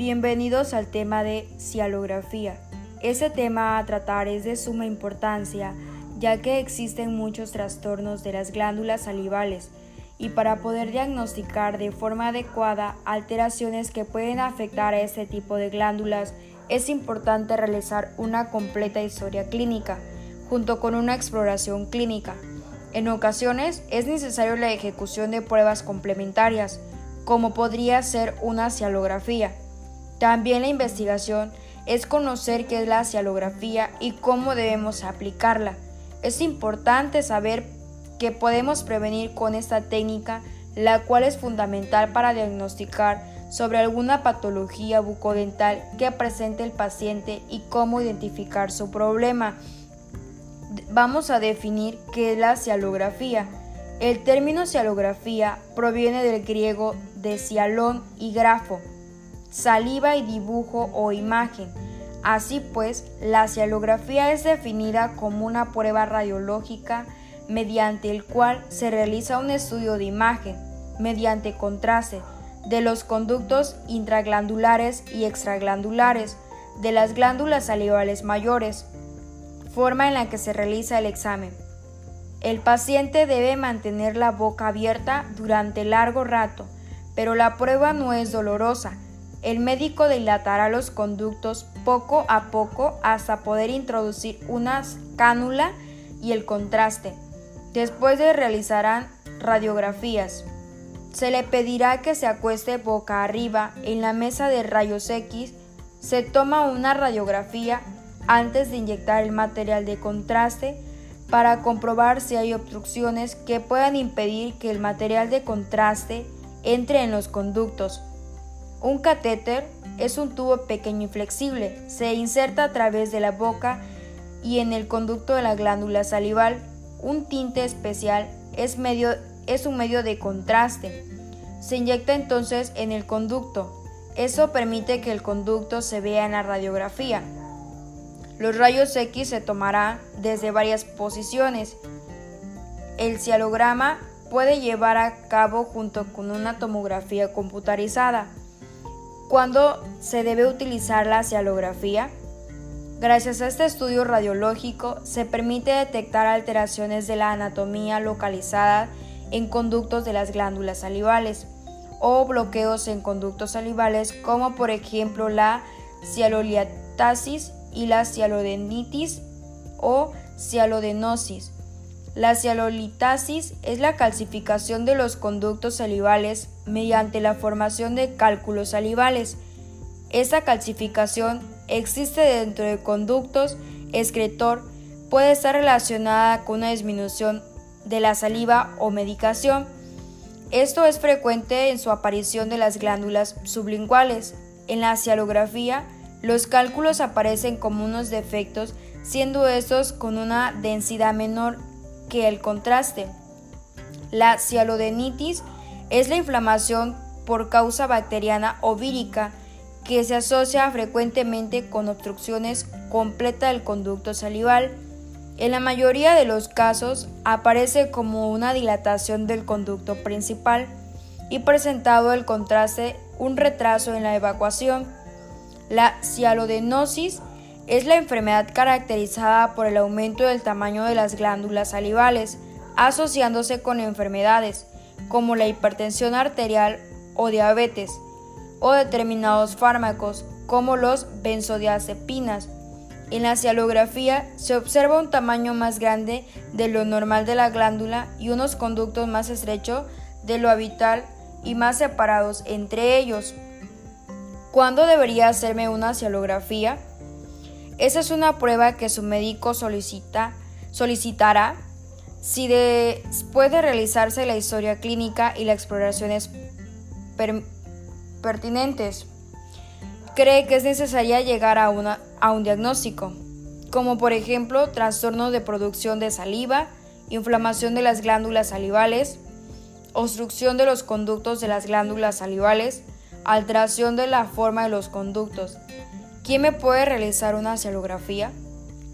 Bienvenidos al tema de cialografía. Este tema a tratar es de suma importancia ya que existen muchos trastornos de las glándulas salivales y para poder diagnosticar de forma adecuada alteraciones que pueden afectar a este tipo de glándulas es importante realizar una completa historia clínica junto con una exploración clínica. En ocasiones es necesario la ejecución de pruebas complementarias, como podría ser una cialografía. También la investigación es conocer qué es la cialografía y cómo debemos aplicarla. Es importante saber que podemos prevenir con esta técnica, la cual es fundamental para diagnosticar sobre alguna patología bucodental que presente el paciente y cómo identificar su problema. Vamos a definir qué es la cialografía. El término cialografía proviene del griego de cialón y grafo, saliva y dibujo o imagen. Así pues, la cialografía es definida como una prueba radiológica mediante el cual se realiza un estudio de imagen, mediante contraste, de los conductos intraglandulares y extraglandulares de las glándulas salivales mayores, forma en la que se realiza el examen. El paciente debe mantener la boca abierta durante largo rato, pero la prueba no es dolorosa, el médico dilatará los conductos poco a poco hasta poder introducir una cánula y el contraste. Después de realizarán radiografías. Se le pedirá que se acueste boca arriba en la mesa de rayos X. Se toma una radiografía antes de inyectar el material de contraste para comprobar si hay obstrucciones que puedan impedir que el material de contraste entre en los conductos. Un catéter es un tubo pequeño y flexible. Se inserta a través de la boca y en el conducto de la glándula salival. Un tinte especial es, medio, es un medio de contraste. Se inyecta entonces en el conducto. Eso permite que el conducto se vea en la radiografía. Los rayos X se tomarán desde varias posiciones. El cialograma puede llevar a cabo junto con una tomografía computarizada. ¿Cuándo se debe utilizar la cialografía? Gracias a este estudio radiológico se permite detectar alteraciones de la anatomía localizada en conductos de las glándulas salivales o bloqueos en conductos salivales como por ejemplo la cialoliatasis y la cialodenitis o cialodenosis. La cialolitasis es la calcificación de los conductos salivales mediante la formación de cálculos salivales. Esta calcificación existe dentro de conductos excretor, puede estar relacionada con una disminución de la saliva o medicación. Esto es frecuente en su aparición de las glándulas sublinguales. En la cialografía, los cálculos aparecen como unos defectos, siendo estos con una densidad menor que el contraste. La cialodenitis es la inflamación por causa bacteriana o vírica que se asocia frecuentemente con obstrucciones completa del conducto salival. En la mayoría de los casos aparece como una dilatación del conducto principal y presentado el contraste un retraso en la evacuación. La cialodenosis es la enfermedad caracterizada por el aumento del tamaño de las glándulas salivales, asociándose con enfermedades como la hipertensión arterial o diabetes, o determinados fármacos como los benzodiazepinas. En la cialografía se observa un tamaño más grande de lo normal de la glándula y unos conductos más estrechos de lo habitual y más separados entre ellos. ¿Cuándo debería hacerme una cialografía? Esa es una prueba que su médico solicita, solicitará si después de realizarse la historia clínica y las exploraciones pertinentes, cree que es necesaria llegar a, una, a un diagnóstico, como por ejemplo trastornos de producción de saliva, inflamación de las glándulas salivales, obstrucción de los conductos de las glándulas salivales, alteración de la forma de los conductos, ¿Quién me puede realizar una cialografía?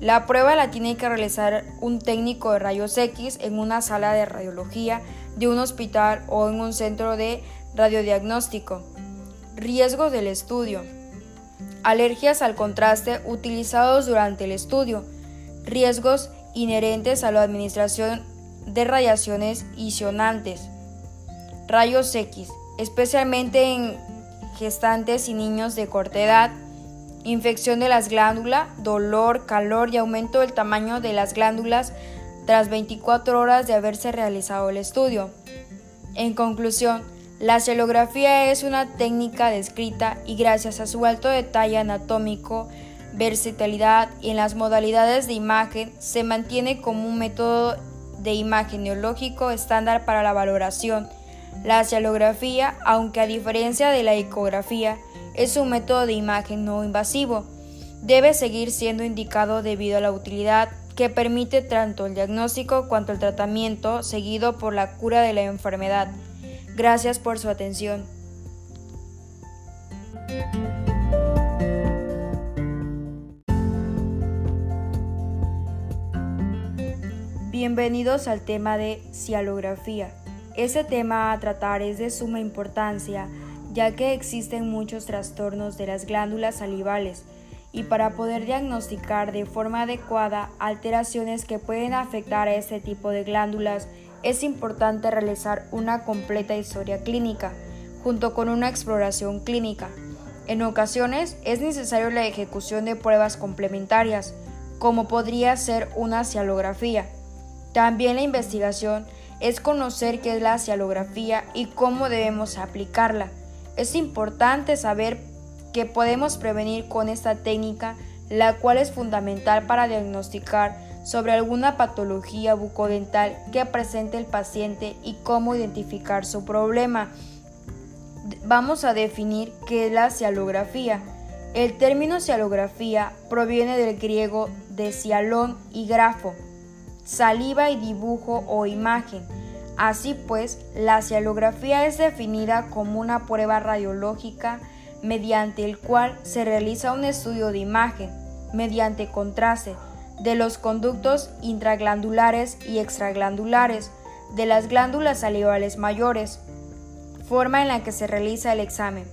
La prueba la tiene que realizar un técnico de rayos X en una sala de radiología de un hospital o en un centro de radiodiagnóstico. Riesgos del estudio. alergias al contraste utilizados durante el estudio, riesgos inherentes a la administración de radiaciones isionantes, rayos X, especialmente en gestantes y niños de corta edad, infección de las glándulas, dolor, calor y aumento del tamaño de las glándulas tras 24 horas de haberse realizado el estudio. En conclusión, la celografía es una técnica descrita y gracias a su alto detalle anatómico, versatilidad y en las modalidades de imagen se mantiene como un método de imagen neológico estándar para la valoración. La celografía, aunque a diferencia de la ecografía, es un método de imagen no invasivo, debe seguir siendo indicado debido a la utilidad que permite tanto el diagnóstico cuanto el tratamiento seguido por la cura de la enfermedad. Gracias por su atención. Bienvenidos al tema de cialografía. Este tema a tratar es de suma importancia ya que existen muchos trastornos de las glándulas salivales y para poder diagnosticar de forma adecuada alteraciones que pueden afectar a este tipo de glándulas es importante realizar una completa historia clínica junto con una exploración clínica. En ocasiones es necesario la ejecución de pruebas complementarias, como podría ser una cialografía. También la investigación es conocer qué es la cialografía y cómo debemos aplicarla. Es importante saber que podemos prevenir con esta técnica, la cual es fundamental para diagnosticar sobre alguna patología bucodental que presente el paciente y cómo identificar su problema. Vamos a definir qué es la cialografía. El término cialografía proviene del griego de cialón y grafo, saliva y dibujo o imagen. Así pues, la cialografía es definida como una prueba radiológica mediante el cual se realiza un estudio de imagen, mediante contraste, de los conductos intraglandulares y extraglandulares de las glándulas salivales mayores, forma en la que se realiza el examen.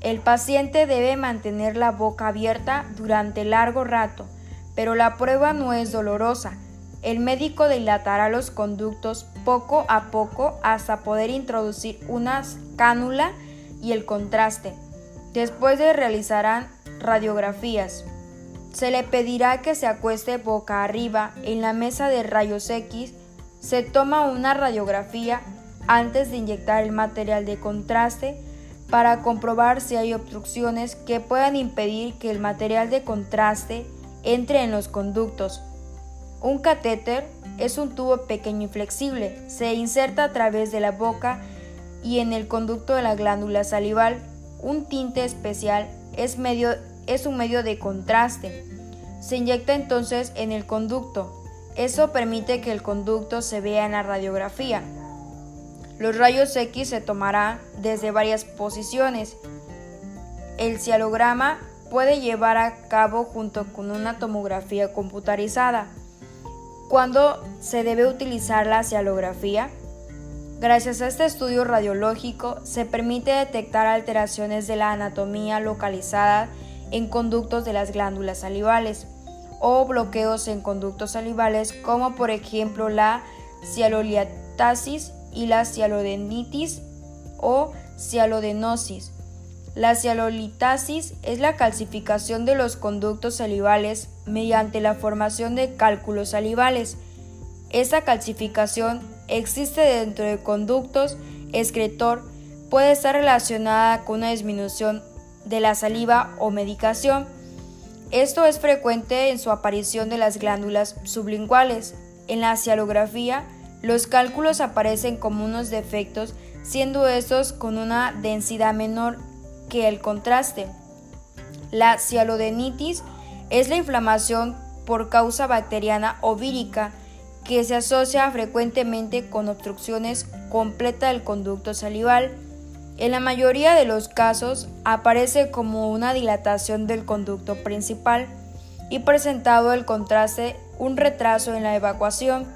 El paciente debe mantener la boca abierta durante largo rato, pero la prueba no es dolorosa, el médico dilatará los conductos poco a poco hasta poder introducir una cánula y el contraste. Después de realizarán radiografías. Se le pedirá que se acueste boca arriba en la mesa de rayos X. Se toma una radiografía antes de inyectar el material de contraste para comprobar si hay obstrucciones que puedan impedir que el material de contraste entre en los conductos. Un catéter es un tubo pequeño y flexible. Se inserta a través de la boca y en el conducto de la glándula salival. Un tinte especial es, un medio de contraste. Se inyecta entonces en el conducto. Eso permite que el conducto se vea en la radiografía. Los rayos X se tomarán desde varias posiciones. El cialograma puede llevar a cabo junto con una tomografía computarizada. ¿Cuándo se debe utilizar la cialografía? Gracias a este estudio radiológico se permite detectar alteraciones de la anatomía localizada en conductos de las glándulas salivales o bloqueos en conductos salivales como por ejemplo la cialoliatasis y la cialodenitis o cialodenosis. La cialolitasis es la calcificación de los conductos salivales mediante la formación de cálculos salivales. Esta calcificación existe dentro de conductos excretor, puede estar relacionada con una disminución de la saliva o medicación. Esto es frecuente en su aparición de las glándulas sublinguales. En la cialografía, los cálculos aparecen como unos defectos, siendo estos con una densidad menor que el contraste. La cialodenitis es la inflamación por causa bacteriana o vírica que se asocia frecuentemente con obstrucciones completa del conducto salival. En la mayoría de los casos aparece como una dilatación del conducto principal y presentado el contraste un retraso en la evacuación.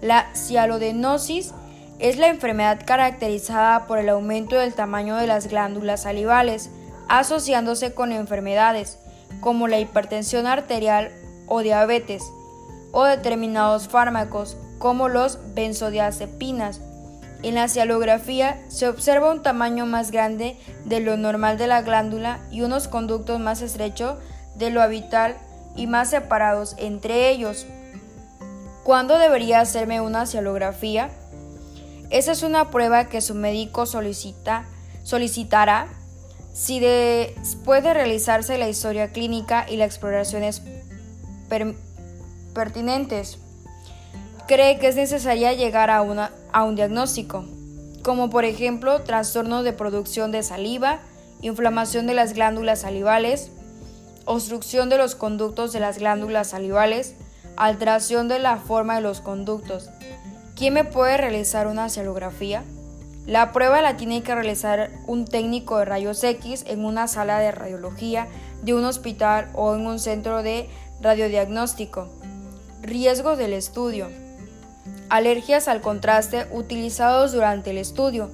La cialodenosis es la enfermedad caracterizada por el aumento del tamaño de las glándulas salivales, asociándose con enfermedades como la hipertensión arterial o diabetes, o determinados fármacos como los benzodiazepinas. En la cialografía se observa un tamaño más grande de lo normal de la glándula y unos conductos más estrechos de lo habitual y más separados entre ellos. ¿Cuándo debería hacerme una cialografía? Esa es una prueba que su médico solicita, solicitará si después de realizarse la historia clínica y las exploraciones pertinentes, cree que es necesaria llegar a, un diagnóstico, como por ejemplo trastornos de producción de saliva, inflamación de las glándulas salivales, obstrucción de los conductos de las glándulas salivales, alteración de la forma de los conductos. ¿Quién me puede realizar una celografía? La prueba la tiene que realizar un técnico de rayos X en una sala de radiología de un hospital o en un centro de radiodiagnóstico. Riesgos del estudio. Alergias al contraste utilizados durante el estudio.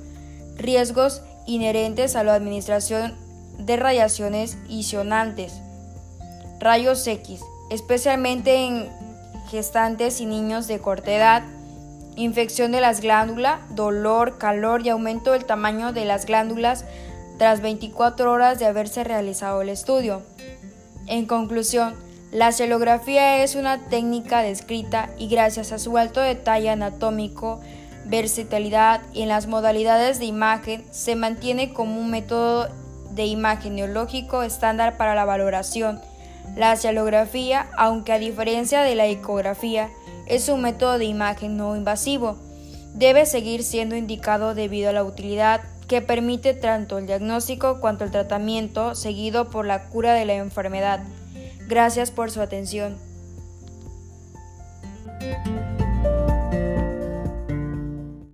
Riesgos inherentes a la administración de radiaciones isionantes. Rayos X, especialmente en gestantes y niños de corta edad infección de las glándulas, dolor, calor y aumento del tamaño de las glándulas tras 24 horas de haberse realizado el estudio. En conclusión, la celografía es una técnica descrita y gracias a su alto detalle anatómico, versatilidad y en las modalidades de imagen se mantiene como un método de imagen neológico estándar para la valoración. La celografía, aunque a diferencia de la ecografía, es un método de imagen no invasivo. Debe seguir siendo indicado debido a la utilidad que permite tanto el diagnóstico cuanto el tratamiento seguido por la cura de la enfermedad. Gracias por su atención.